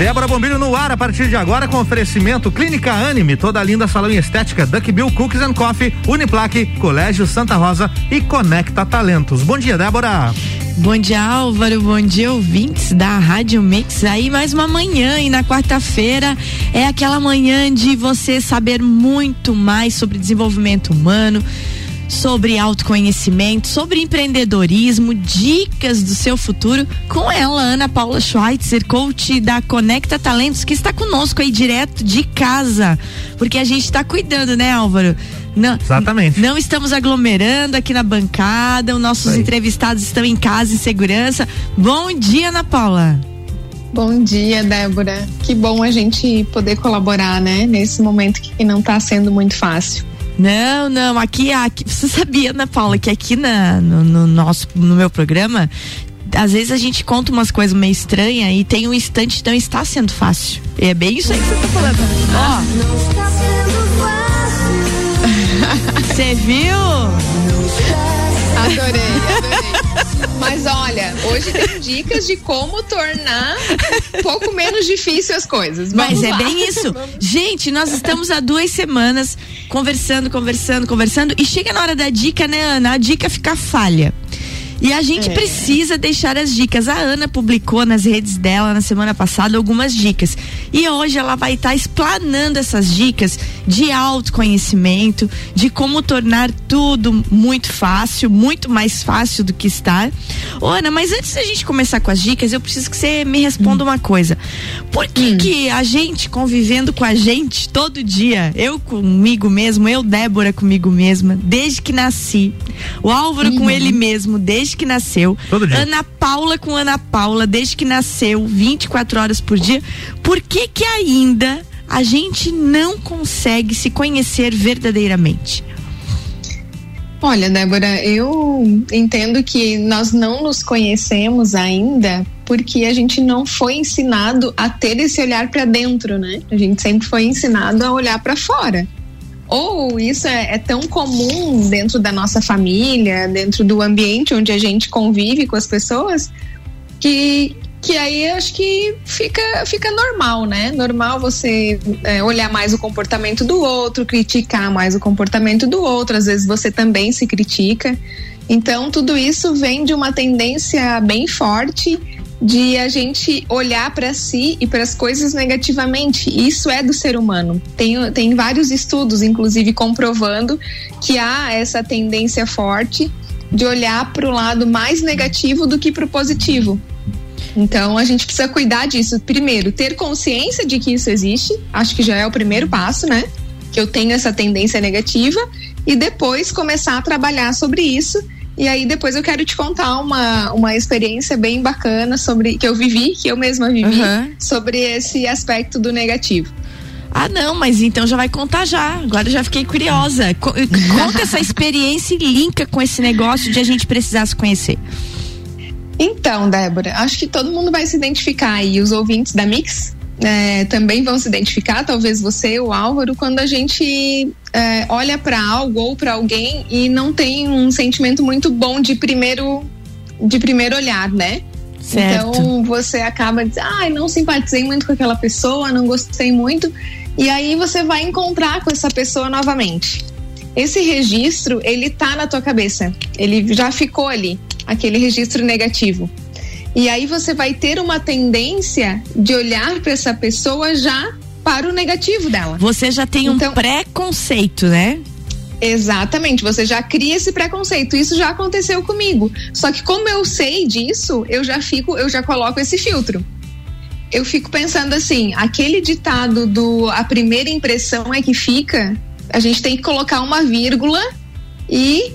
Débora Bombilho no ar a partir de agora com oferecimento Clínica Anime, toda linda salão em estética, Duck Bill Cookies and Coffee, Uniplaque, Colégio Santa Rosa e Conecta Talentos. Bom dia, Débora. Bom dia, Álvaro. Bom dia, ouvintes da Rádio Mix. Aí mais uma manhã e na quarta-feira é aquela manhã de você saber muito mais sobre desenvolvimento humano sobre autoconhecimento, sobre empreendedorismo, dicas do seu futuro com ela, Ana Paula Schweitzer, coach da Conecta Talentos, que está conosco aí direto de casa, porque a gente está cuidando, né, Álvaro? Não, Exatamente. Não estamos aglomerando aqui na bancada, os nossos entrevistados estão em casa em segurança. Bom dia, Ana Paula. Bom dia, Débora. Que bom a gente poder colaborar, né? Nesse momento que não está sendo muito fácil. Não, não, aqui, aqui você sabia, né, Paula, que aqui na, no, no nosso, no meu programa, às vezes a gente conta umas coisas meio estranhas e tem um instante, então está sendo fácil. E é bem isso aí que você tá falando. Ó. Você viu? Adorei, adorei. Mas olha, hoje tem dicas de como tornar um pouco menos difícil as coisas. Vamos Mas é lá. bem isso. Gente, nós estamos há duas semanas conversando, conversando, conversando e chega na hora da dica, né, Ana? A dica fica falha. E a gente é. precisa deixar as dicas. A Ana publicou nas redes dela na semana passada algumas dicas. E hoje ela vai estar tá explanando essas dicas de autoconhecimento, de como tornar tudo muito fácil, muito mais fácil do que estar. Ô, Ana, mas antes da gente começar com as dicas, eu preciso que você me responda hum. uma coisa. Por que, hum. que a gente convivendo com a gente todo dia, eu comigo mesmo, eu, Débora, comigo mesma, desde que nasci, o Álvaro com uhum. ele mesmo, desde desde que nasceu. Todo dia. Ana Paula com Ana Paula desde que nasceu, 24 horas por dia. Por que que ainda a gente não consegue se conhecer verdadeiramente? Olha, Débora, eu entendo que nós não nos conhecemos ainda porque a gente não foi ensinado a ter esse olhar para dentro, né? A gente sempre foi ensinado a olhar para fora. Ou isso é, é, tão comum dentro da nossa família, dentro do ambiente onde a gente convive com as pessoas, que, que aí acho que fica, fica normal, né? Normal você é, olhar mais o comportamento do outro, criticar mais o comportamento do outro, às vezes você também se critica. Então, tudo isso vem de uma tendência bem forte de a gente olhar para si e para as coisas negativamente. Isso é do ser humano. Tem, tem vários estudos, inclusive, comprovando que há essa tendência forte de olhar para o lado mais negativo do que para o positivo. Então a gente precisa cuidar disso. Primeiro, ter consciência de que isso existe, acho que já é o primeiro passo, né? Que eu tenho essa tendência negativa, e depois começar a trabalhar sobre isso e aí depois eu quero te contar uma, uma experiência bem bacana sobre que eu vivi, que eu mesma vivi, uhum. sobre esse aspecto do negativo. Ah, não, mas então já vai contar já. Agora já fiquei curiosa. Conta essa experiência e linka com esse negócio de a gente precisar se conhecer. Então, Débora, acho que todo mundo vai se identificar aí, os ouvintes da Mix é, também vão se identificar, talvez você, o Álvaro, quando a gente é, olha para algo ou para alguém e não tem um sentimento muito bom de primeiro, de primeiro olhar, né? Certo. Então você acaba dizendo, ah, não simpatizei muito com aquela pessoa, não gostei muito, e aí você vai encontrar com essa pessoa novamente. Esse registro, ele tá na tua cabeça, ele já ficou ali, aquele registro negativo. E aí você vai ter uma tendência de olhar para essa pessoa já para o negativo dela. Você já tem então, um preconceito, né? Exatamente, você já cria esse preconceito. Isso já aconteceu comigo. Só que como eu sei disso, eu já fico, eu já coloco esse filtro. Eu fico pensando assim, aquele ditado do a primeira impressão é que fica, a gente tem que colocar uma vírgula e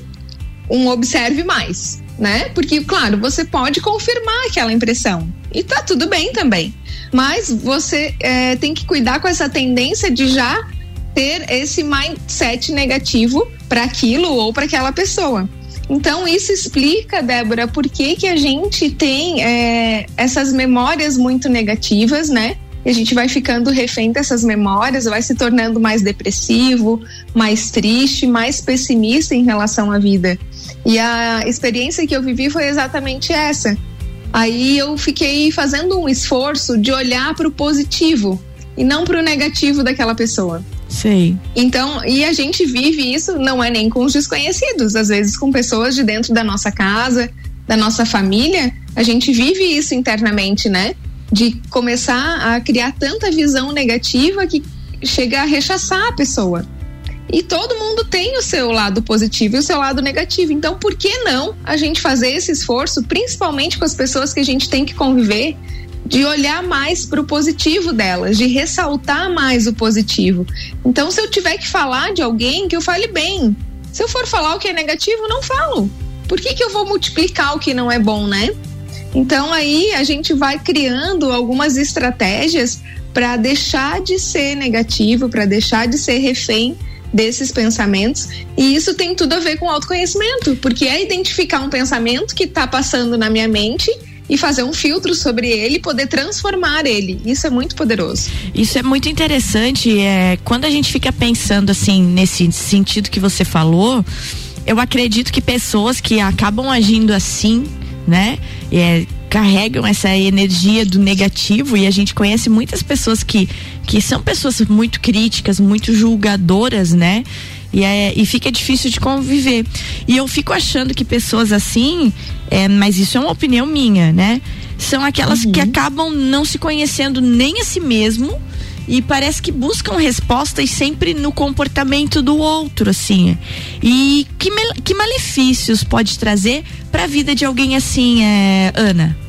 um observe mais né? Porque, claro, você pode confirmar aquela impressão e tá tudo bem também. Mas você é, tem que cuidar com essa tendência de já ter esse mindset negativo para aquilo ou para aquela pessoa. Então, isso explica, Débora, por que, que a gente tem é, essas memórias muito negativas, né? E a gente vai ficando refém dessas memórias, vai se tornando mais depressivo, mais triste, mais pessimista em relação à vida. E a experiência que eu vivi foi exatamente essa. Aí eu fiquei fazendo um esforço de olhar para o positivo e não para o negativo daquela pessoa. Sei. Então, e a gente vive isso não é nem com os desconhecidos, às vezes com pessoas de dentro da nossa casa, da nossa família, a gente vive isso internamente, né? De começar a criar tanta visão negativa que chega a rechaçar a pessoa. E todo mundo tem o seu lado positivo e o seu lado negativo. Então, por que não a gente fazer esse esforço, principalmente com as pessoas que a gente tem que conviver, de olhar mais para o positivo delas, de ressaltar mais o positivo. Então, se eu tiver que falar de alguém, que eu fale bem. Se eu for falar o que é negativo, não falo. Por que, que eu vou multiplicar o que não é bom, né? Então, aí a gente vai criando algumas estratégias para deixar de ser negativo, para deixar de ser refém desses pensamentos. E isso tem tudo a ver com autoconhecimento, porque é identificar um pensamento que está passando na minha mente e fazer um filtro sobre ele poder transformar ele. Isso é muito poderoso. Isso é muito interessante. É, quando a gente fica pensando assim, nesse sentido que você falou, eu acredito que pessoas que acabam agindo assim, né? É, carregam essa energia do negativo e a gente conhece muitas pessoas que, que são pessoas muito críticas, muito julgadoras, né? E, é, e fica difícil de conviver. E eu fico achando que pessoas assim, é, mas isso é uma opinião minha, né? São aquelas uhum. que acabam não se conhecendo nem a si mesmo e parece que buscam respostas sempre no comportamento do outro, assim. E que, que malefícios pode trazer para a vida de alguém assim, é, Ana?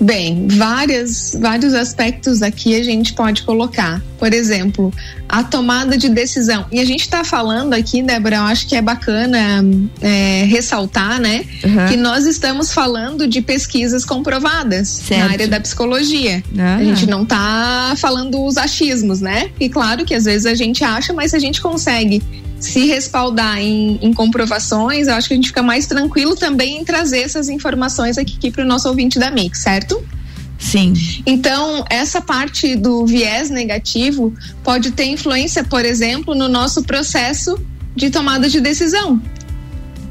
Bem, várias, vários aspectos aqui a gente pode colocar. Por exemplo, a tomada de decisão. E a gente está falando aqui, Débora, eu acho que é bacana é, ressaltar, né? Uhum. Que nós estamos falando de pesquisas comprovadas certo. na área da psicologia. A gente não está falando os achismos, né? E claro que às vezes a gente acha, mas a gente consegue se respaldar em, em, comprovações, eu acho que a gente fica mais tranquilo também em trazer essas informações aqui, aqui para o nosso ouvinte da Mix, certo? Sim. Então, essa parte do viés negativo pode ter influência, por exemplo, no nosso processo de tomada de decisão.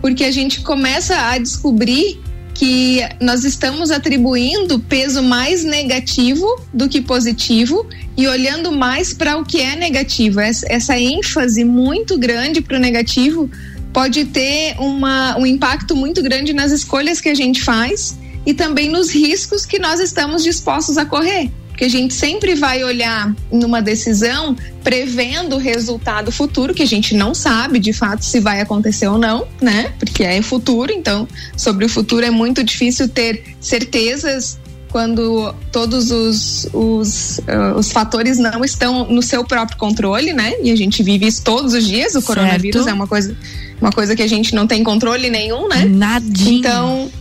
Porque a gente começa a descobrir que nós estamos atribuindo peso mais negativo do que positivo e olhando mais para o que é negativo. Essa ênfase muito grande para o negativo pode ter uma, um impacto muito grande nas escolhas que a gente faz e também nos riscos que nós estamos dispostos a correr. Porque a gente sempre vai olhar numa decisão prevendo o resultado futuro, que a gente não sabe de fato se vai acontecer ou não, né? Porque é futuro, então sobre o futuro é muito difícil ter certezas quando todos os, os, uh, os fatores não estão no seu próprio controle, né? E a gente vive isso todos os dias. O certo. coronavírus é uma coisa, uma coisa que a gente não tem controle nenhum, né? Nadinha. Então,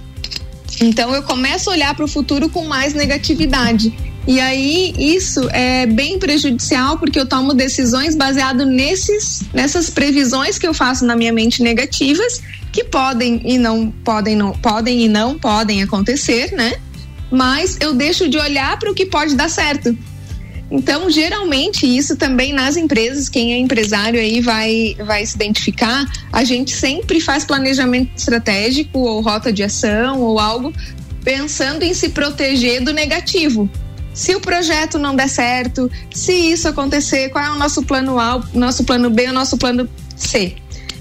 então eu começo a olhar para o futuro com mais negatividade. E aí isso é bem prejudicial porque eu tomo decisões baseado nesses nessas previsões que eu faço na minha mente negativas que podem e não podem não podem e não podem acontecer, né? Mas eu deixo de olhar para o que pode dar certo. Então, geralmente, isso também nas empresas, quem é empresário aí vai, vai se identificar, a gente sempre faz planejamento estratégico ou rota de ação ou algo pensando em se proteger do negativo. Se o projeto não der certo, se isso acontecer, qual é o nosso plano A, o nosso plano B, o nosso plano C?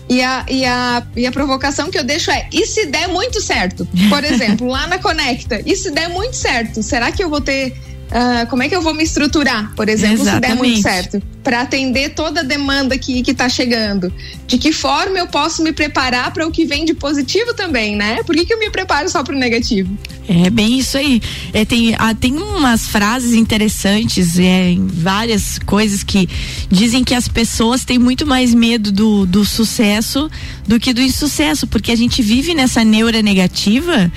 E a, e, a, e a provocação que eu deixo é: e se der muito certo? Por exemplo, lá na Conecta, e se der muito certo, será que eu vou ter Uh, como é que eu vou me estruturar, por exemplo, Exatamente. se der muito certo, para atender toda a demanda que está chegando? De que forma eu posso me preparar para o que vem de positivo também, né? Por que, que eu me preparo só para o negativo? É bem isso aí. É, tem, ah, tem umas frases interessantes é, em várias coisas que dizem que as pessoas têm muito mais medo do, do sucesso do que do insucesso, porque a gente vive nessa neura negativa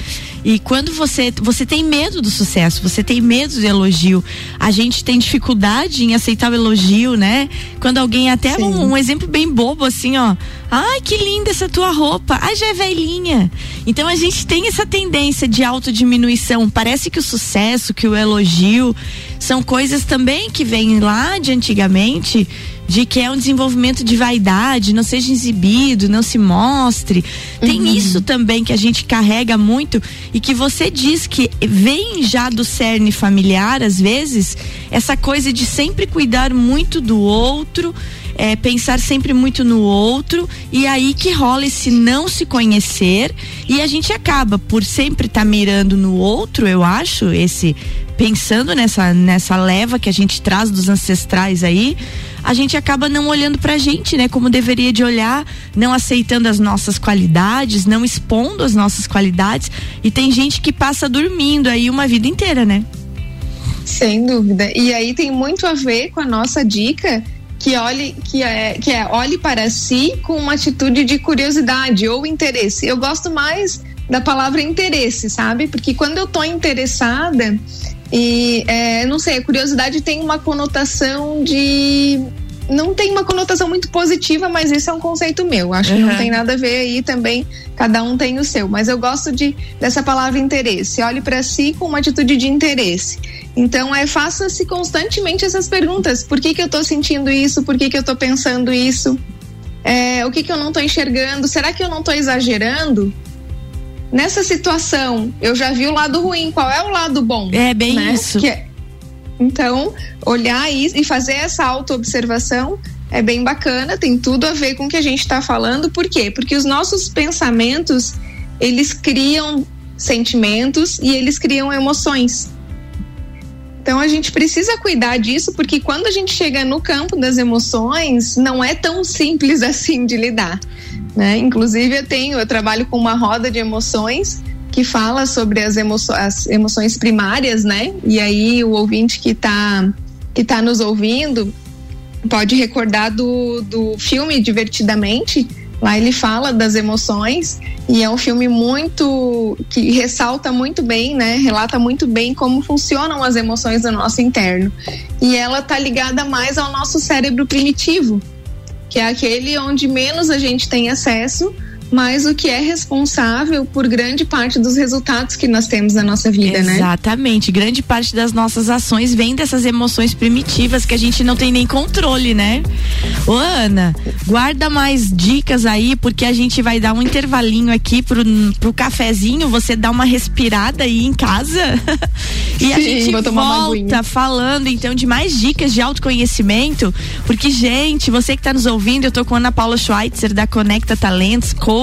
e quando você você tem medo do sucesso, você tem medo do elogio, a gente tem dificuldade em aceitar o elogio, né? Quando alguém até um, um, exemplo bem bobo assim, ó, ai que linda essa tua roupa, ai já é velhinha. Então a gente tem essa tendência de autodiminuição. Parece que o sucesso, que o elogio são coisas também que vêm lá de antigamente de que é um desenvolvimento de vaidade, não seja exibido, não se mostre. Tem uhum. isso também que a gente carrega muito e que você diz que vem já do cerne familiar, às vezes, essa coisa de sempre cuidar muito do outro é, pensar sempre muito no outro e aí que rola esse não se conhecer e a gente acaba por sempre estar tá mirando no outro, eu acho, esse pensando nessa nessa leva que a gente traz dos ancestrais aí, a gente acaba não olhando pra gente, né, como deveria de olhar, não aceitando as nossas qualidades, não expondo as nossas qualidades, e tem gente que passa dormindo aí uma vida inteira, né? Sem dúvida. E aí tem muito a ver com a nossa dica que olhe que é, que é olhe para si com uma atitude de curiosidade ou interesse. Eu gosto mais da palavra interesse, sabe? Porque quando eu tô interessada e é, não sei, a curiosidade tem uma conotação de não tem uma conotação muito positiva, mas isso é um conceito meu. Acho uhum. que não tem nada a ver aí também. Cada um tem o seu. Mas eu gosto de dessa palavra interesse. Olhe para si com uma atitude de interesse. Então, é faça-se constantemente essas perguntas. Por que, que eu estou sentindo isso? Por que, que eu estou pensando isso? É, o que, que eu não estou enxergando? Será que eu não estou exagerando? Nessa situação, eu já vi o lado ruim. Qual é o lado bom? É bem né? isso. É, então, olhar isso e fazer essa autoobservação é bem bacana, tem tudo a ver com o que a gente está falando. Por quê? Porque os nossos pensamentos, eles criam sentimentos e eles criam emoções. Então a gente precisa cuidar disso, porque quando a gente chega no campo das emoções, não é tão simples assim de lidar. Né? Inclusive, eu tenho, eu trabalho com uma roda de emoções que fala sobre as, emo as emoções primárias, né? E aí o ouvinte que está que tá nos ouvindo pode recordar do, do filme Divertidamente. Lá ele fala das emoções e é um filme muito que ressalta muito bem, né? Relata muito bem como funcionam as emoções do nosso interno. E ela tá ligada mais ao nosso cérebro primitivo, que é aquele onde menos a gente tem acesso, mas o que é responsável por grande parte dos resultados que nós temos na nossa vida, Exatamente. né? Exatamente. Grande parte das nossas ações vem dessas emoções primitivas que a gente não tem nem controle, né? Ô, Ana, guarda mais dicas aí, porque a gente vai dar um intervalinho aqui pro, pro cafezinho, você dá uma respirada aí em casa. e Sim, a gente volta falando então de mais dicas de autoconhecimento, porque, gente, você que está nos ouvindo, eu tô com a Ana Paula Schweitzer da Conecta Talentos, coach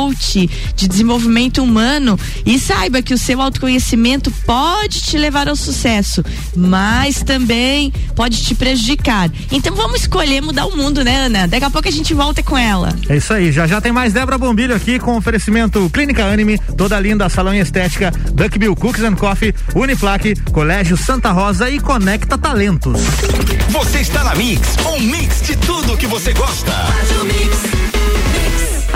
de desenvolvimento humano e saiba que o seu autoconhecimento pode te levar ao sucesso, mas também pode te prejudicar. Então vamos escolher mudar o mundo, né, Ana? Daqui a pouco a gente volta com ela. É isso aí, já já tem mais Débora Bombilho aqui com oferecimento Clínica Anime, toda linda, salão e estética, Duckbill Cookies and Coffee, Uniplaque, Colégio Santa Rosa e Conecta Talentos. Você está na Mix, um mix de tudo que você gosta. Faz o mix.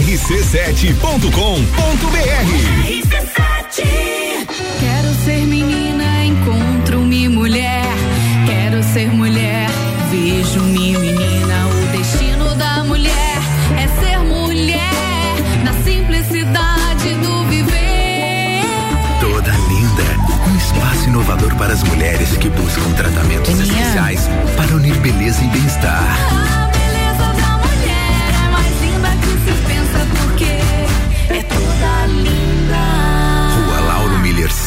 rc7.com.br. Quero ser menina, encontro-me mulher. Quero ser mulher, vejo-me menina. O destino da mulher é ser mulher na simplicidade do viver. Toda linda, um espaço inovador para as mulheres que buscam tratamentos especiais para unir beleza e bem-estar. Ah,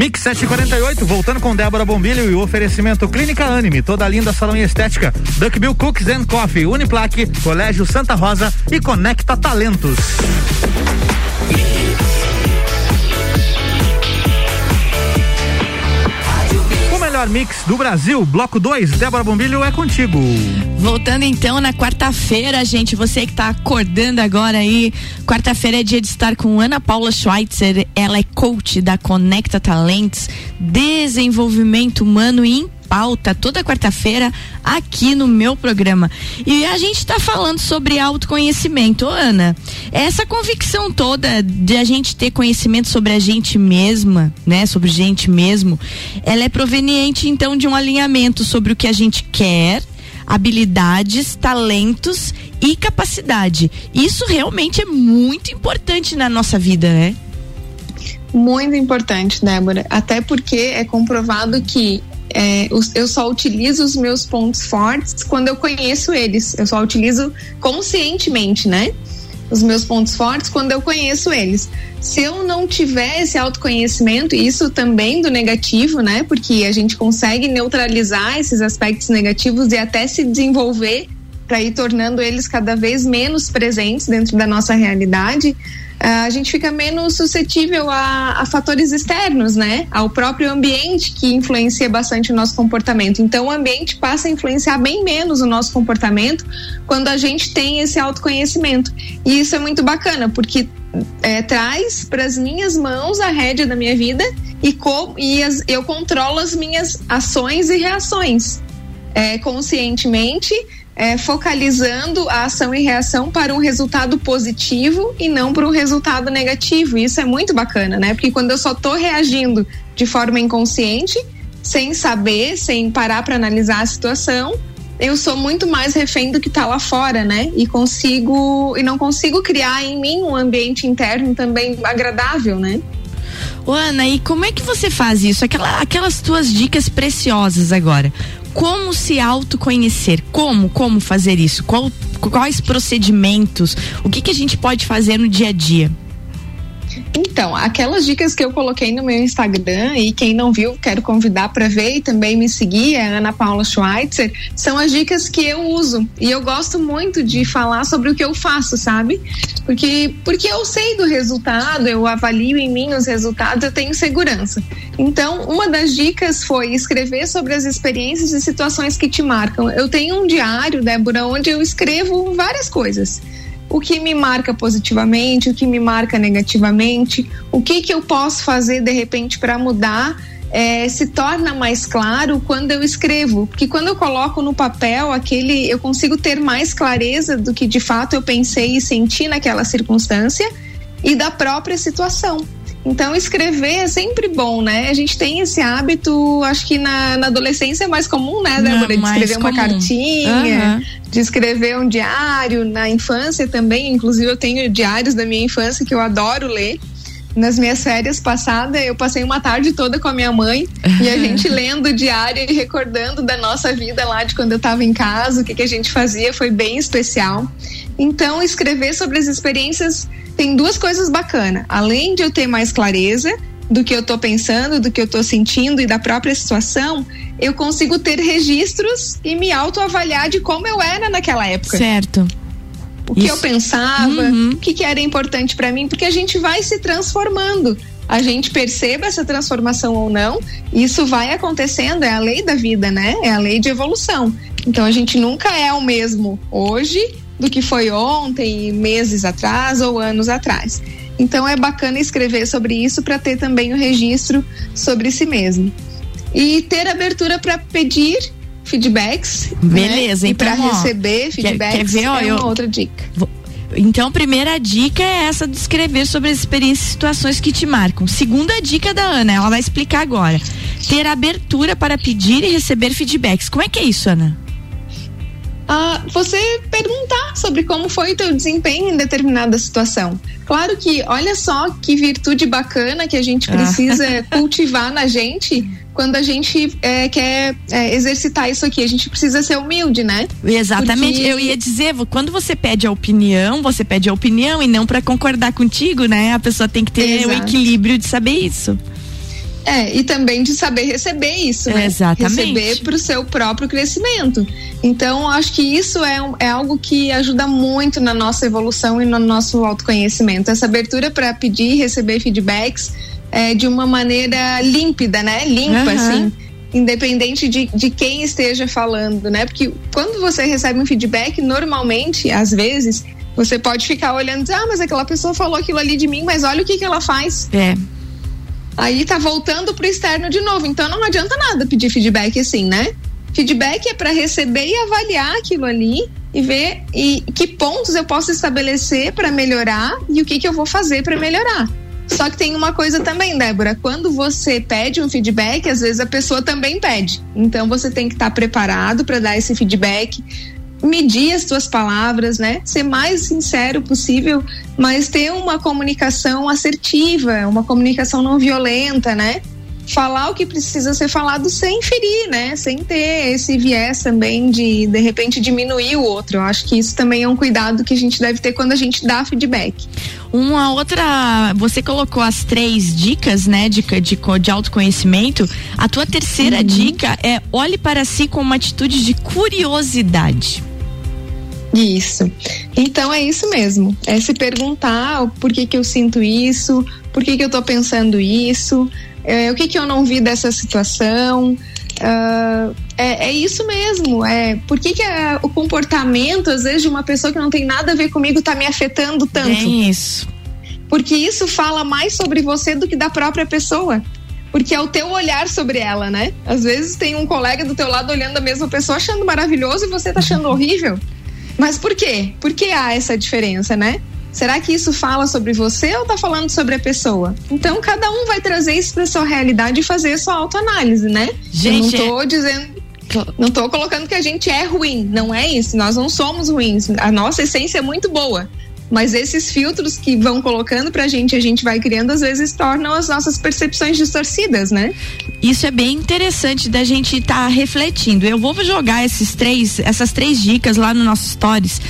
Mix 748, voltando com Débora Bombilho e o oferecimento Clínica Anime, toda linda salão e estética, Duckbill Cooks and Coffee, Uniplaque, Colégio Santa Rosa e Conecta Talentos. Melhor mix do Brasil, bloco 2, Débora Bombilho é contigo. Voltando então na quarta-feira, gente, você que tá acordando agora aí, quarta-feira é dia de estar com Ana Paula Schweitzer, ela é coach da Conecta Talentos, desenvolvimento humano e pauta toda quarta-feira aqui no meu programa. E a gente está falando sobre autoconhecimento. Ô, Ana, essa convicção toda de a gente ter conhecimento sobre a gente mesma, né? Sobre gente mesmo, ela é proveniente então de um alinhamento sobre o que a gente quer habilidades, talentos e capacidade. Isso realmente é muito importante na nossa vida, né? Muito importante, Débora. Até porque é comprovado que é, eu só utilizo os meus pontos fortes quando eu conheço eles. Eu só utilizo conscientemente, né? Os meus pontos fortes quando eu conheço eles. Se eu não tiver esse autoconhecimento, isso também do negativo, né? Porque a gente consegue neutralizar esses aspectos negativos e até se desenvolver para ir tornando eles cada vez menos presentes dentro da nossa realidade a gente fica menos suscetível a, a, fatores externos, né? Ao próprio ambiente que influencia bastante o nosso comportamento. Então, o ambiente passa a influenciar bem menos o nosso comportamento quando a gente tem esse autoconhecimento. E isso é muito bacana, porque é, traz para as minhas mãos a rédea da minha vida e, e as, eu controlo as minhas ações e reações é, conscientemente é, focalizando a ação e reação para um resultado positivo e não para um resultado negativo. Isso é muito bacana, né? Porque quando eu só estou reagindo de forma inconsciente, sem saber, sem parar para analisar a situação, eu sou muito mais refém do que está lá fora, né? E consigo e não consigo criar em mim um ambiente interno também agradável, né? Ana, e como é que você faz isso? Aquela, aquelas tuas dicas preciosas agora como se autoconhecer, como, como fazer isso, Qual, quais procedimentos, o que que a gente pode fazer no dia a dia? Então, aquelas dicas que eu coloquei no meu Instagram e quem não viu, quero convidar para ver e também me seguir, é Ana Paula Schweitzer, são as dicas que eu uso. E eu gosto muito de falar sobre o que eu faço, sabe? Porque porque eu sei do resultado, eu avalio em mim os resultados, eu tenho segurança. Então, uma das dicas foi escrever sobre as experiências e situações que te marcam. Eu tenho um diário, Débora, onde eu escrevo várias coisas o que me marca positivamente, o que me marca negativamente, o que que eu posso fazer de repente para mudar é, se torna mais claro quando eu escrevo, porque quando eu coloco no papel aquele, eu consigo ter mais clareza do que de fato eu pensei e senti naquela circunstância e da própria situação. Então, escrever é sempre bom, né? A gente tem esse hábito, acho que na, na adolescência é mais comum, né, Débora? De escrever uma cartinha, uhum. de escrever um diário. Na infância também, inclusive eu tenho diários da minha infância que eu adoro ler. Nas minhas férias passadas, eu passei uma tarde toda com a minha mãe e a gente lendo o diário e recordando da nossa vida lá de quando eu estava em casa, o que, que a gente fazia, foi bem especial. Então, escrever sobre as experiências tem duas coisas bacanas. Além de eu ter mais clareza do que eu estou pensando, do que eu estou sentindo e da própria situação, eu consigo ter registros e me autoavaliar de como eu era naquela época. Certo. O que Isso. eu pensava, uhum. o que, que era importante para mim, porque a gente vai se transformando a gente perceba essa transformação ou não, isso vai acontecendo, é a lei da vida, né? É a lei de evolução. Então a gente nunca é o mesmo hoje do que foi ontem, meses atrás ou anos atrás. Então é bacana escrever sobre isso para ter também o registro sobre si mesmo. E ter abertura para pedir feedbacks. Né? Beleza, né? então. E para receber feedbacks quer, quer ver, ó, é uma eu... outra dica. Então, a primeira dica é essa de escrever sobre as experiências e situações que te marcam. Segunda dica da Ana, ela vai explicar agora. Ter abertura para pedir e receber feedbacks. Como é que é isso, Ana? Uh, você perguntar sobre como foi o teu desempenho em determinada situação. Claro que, olha só que virtude bacana que a gente ah. precisa ah. cultivar na gente quando a gente é, quer é, exercitar isso aqui. A gente precisa ser humilde, né? Exatamente. Porque... Eu ia dizer, quando você pede a opinião, você pede a opinião e não para concordar contigo, né? A pessoa tem que ter Exato. o equilíbrio de saber isso. É, e também de saber receber isso, né? Exatamente. Receber para o seu próprio crescimento. Então, acho que isso é, é algo que ajuda muito na nossa evolução e no nosso autoconhecimento. Essa abertura para pedir e receber feedbacks é, de uma maneira límpida, né? Limpa, uhum. assim. Independente de, de quem esteja falando, né? Porque quando você recebe um feedback, normalmente, às vezes, você pode ficar olhando e dizer, ah, mas aquela pessoa falou aquilo ali de mim, mas olha o que, que ela faz. É. Aí tá voltando pro externo de novo. Então não adianta nada pedir feedback assim, né? Feedback é para receber e avaliar aquilo ali e ver e que pontos eu posso estabelecer para melhorar e o que, que eu vou fazer para melhorar. Só que tem uma coisa também, Débora, quando você pede um feedback, às vezes a pessoa também pede. Então você tem que estar tá preparado para dar esse feedback, medir as tuas palavras, né? Ser mais sincero possível, mas ter uma comunicação assertiva, uma comunicação não violenta, né? Falar o que precisa ser falado sem ferir, né? Sem ter esse viés também de de repente diminuir o outro. Eu acho que isso também é um cuidado que a gente deve ter quando a gente dá feedback. Uma outra, você colocou as três dicas, né, de, de, de autoconhecimento. A tua terceira uhum. dica é olhe para si com uma atitude de curiosidade. Isso. Então é isso mesmo. É se perguntar por que que eu sinto isso, por que que eu tô pensando isso, é, o que que eu não vi dessa situação. Uh, é, é, isso mesmo. É por que, que é, o comportamento, às vezes, de uma pessoa que não tem nada a ver comigo tá me afetando tanto? É isso. Porque isso fala mais sobre você do que da própria pessoa porque é o teu olhar sobre ela, né? Às vezes tem um colega do teu lado olhando a mesma pessoa achando maravilhoso e você tá achando horrível. Mas por quê? Por que há essa diferença, né? Será que isso fala sobre você ou tá falando sobre a pessoa? Então cada um vai trazer isso para sua realidade e fazer sua autoanálise, né? Gente, Eu não tô dizendo não tô colocando que a gente é ruim, não é isso. Nós não somos ruins. A nossa essência é muito boa. Mas esses filtros que vão colocando pra gente, a gente vai criando, às vezes tornam as nossas percepções distorcidas, né? Isso é bem interessante da gente estar tá refletindo. Eu vou jogar esses três, essas três dicas lá no nosso stories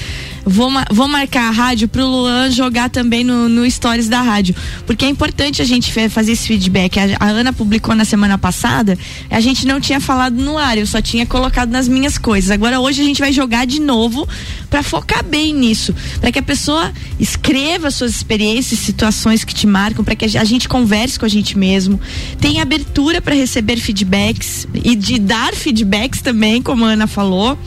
Vou, vou marcar a rádio pro Luan jogar também no, no Stories da rádio. Porque é importante a gente fazer esse feedback. A, a, Ana publicou na semana passada, a gente não tinha falado no ar, eu só tinha colocado nas minhas coisas. Agora hoje a gente vai jogar de novo para focar bem nisso. para que a pessoa escreva suas experiências, situações que te marcam, para que a gente converse com a gente mesmo. Tenha abertura para receber feedbacks e de dar feedbacks também, como a Ana falou.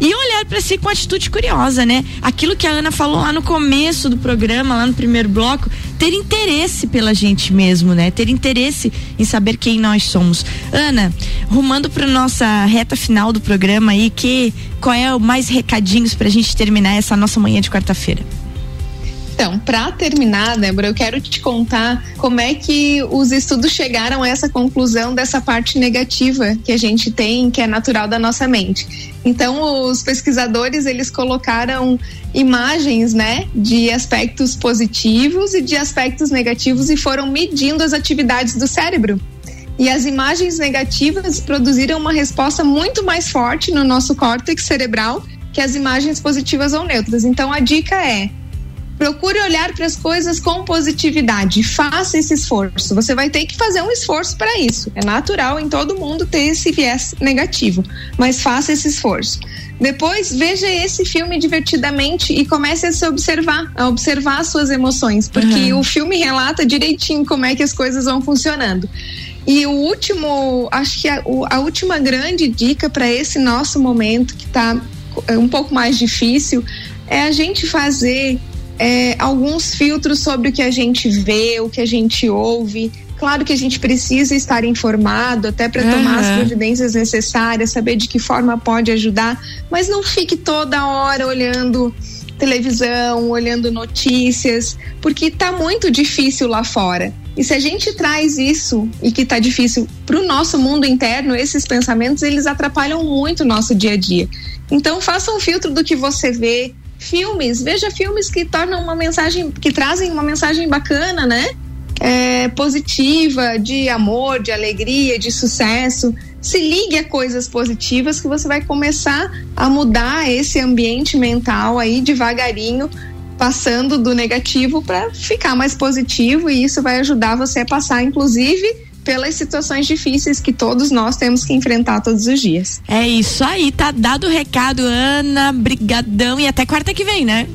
E olhar para si com atitude curiosa, né? Aquilo que a Ana falou lá no começo do programa, lá no primeiro bloco, ter interesse pela gente mesmo, né? Ter interesse em saber quem nós somos. Ana, rumando para nossa reta final do programa aí, que qual é o mais recadinhos para a gente terminar essa nossa manhã de quarta-feira? Então, para terminar, Débora, eu quero te contar como é que os estudos chegaram a essa conclusão dessa parte negativa que a gente tem, que é natural da nossa mente. Então, os pesquisadores, eles colocaram imagens, né, de aspectos positivos e de aspectos negativos e foram medindo as atividades do cérebro. E as imagens negativas produziram uma resposta muito mais forte no nosso córtex cerebral que as imagens positivas ou neutras. Então, a dica é Procure olhar para as coisas com positividade. Faça esse esforço. Você vai ter que fazer um esforço para isso. É natural em todo mundo ter esse viés negativo, mas faça esse esforço. Depois, veja esse filme divertidamente e comece a se observar, a observar as suas emoções, porque uhum. o filme relata direitinho como é que as coisas vão funcionando. E o último, acho que a, a última grande dica para esse nosso momento que está é, um pouco mais difícil é a gente fazer é, alguns filtros sobre o que a gente vê, o que a gente ouve. Claro que a gente precisa estar informado até para uhum. tomar as providências necessárias, saber de que forma pode ajudar, mas não fique toda hora olhando televisão, olhando notícias, porque está muito difícil lá fora. E se a gente traz isso e que está difícil para o nosso mundo interno, esses pensamentos eles atrapalham muito o nosso dia a dia. Então faça um filtro do que você vê, filmes, veja filmes que tornam uma mensagem, que trazem uma mensagem bacana, né? É, positiva, de amor, de alegria, de sucesso. Se ligue a coisas positivas que você vai começar a mudar esse ambiente mental aí devagarinho, passando do negativo para ficar mais positivo e isso vai ajudar você a passar, inclusive, pelas situações difíceis que todos nós temos que enfrentar todos os dias. É isso aí, tá dado o recado, Ana. Brigadão e até quarta que vem, né?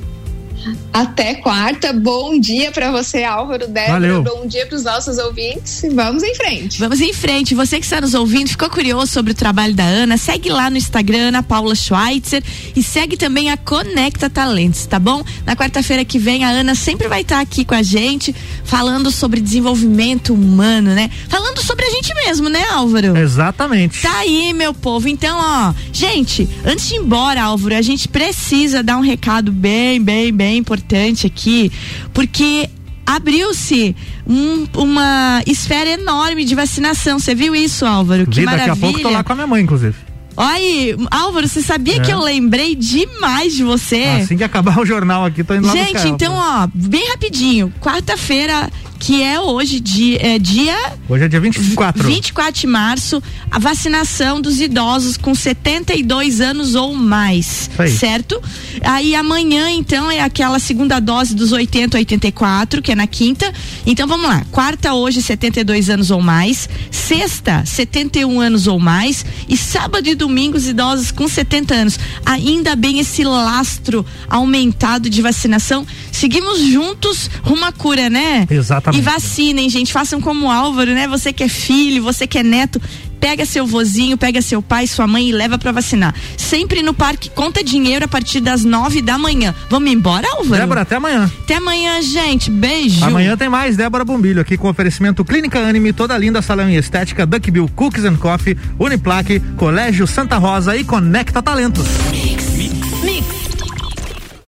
Até quarta. Bom dia para você, Álvaro Débora. Valeu. Bom dia para os nossos ouvintes. Vamos em frente. Vamos em frente. Você que está nos ouvindo, ficou curioso sobre o trabalho da Ana? Segue lá no Instagram, Ana Paula Schweitzer. E segue também a Conecta Talentos, tá bom? Na quarta-feira que vem, a Ana sempre vai estar tá aqui com a gente, falando sobre desenvolvimento humano, né? Falando sobre a gente mesmo, né, Álvaro? Exatamente. Tá aí, meu povo. Então, ó, gente, antes de ir embora, Álvaro, a gente precisa dar um recado bem, bem, bem importante aqui, porque abriu-se um, uma esfera enorme de vacinação. Você viu isso, Álvaro? Que Vi, maravilha. Daqui a pouco tô lá com a minha mãe, inclusive. Oi, Álvaro, você sabia é. que eu lembrei demais de você? Assim que acabar o jornal aqui, tô indo lá Gente, então, ó, bem rapidinho. Quarta-feira, que é hoje, dia, é, dia. Hoje é dia 24. 24 de março, a vacinação dos idosos com 72 anos ou mais. Aí. Certo? Aí amanhã, então, é aquela segunda dose dos 80 84, que é na quinta. Então vamos lá. Quarta, hoje, 72 anos ou mais. Sexta, 71 anos ou mais. E sábado e domingo, os idosos com 70 anos. Ainda bem esse lastro aumentado de vacinação. Seguimos juntos rumo à cura, né? Exatamente. Exatamente. E vacinem, gente. Façam como o Álvaro, né? Você que é filho, você que é neto, pega seu vozinho, pega seu pai, sua mãe e leva para vacinar. Sempre no parque, conta dinheiro a partir das nove da manhã. Vamos embora, Álvaro? Débora, até amanhã. Até amanhã, gente. Beijo. Amanhã tem mais Débora Bombilho aqui com oferecimento Clínica Anime, toda linda salão em estética, Duckbill Cookies and Coffee, Uniplaque, Colégio Santa Rosa e Conecta Talentos.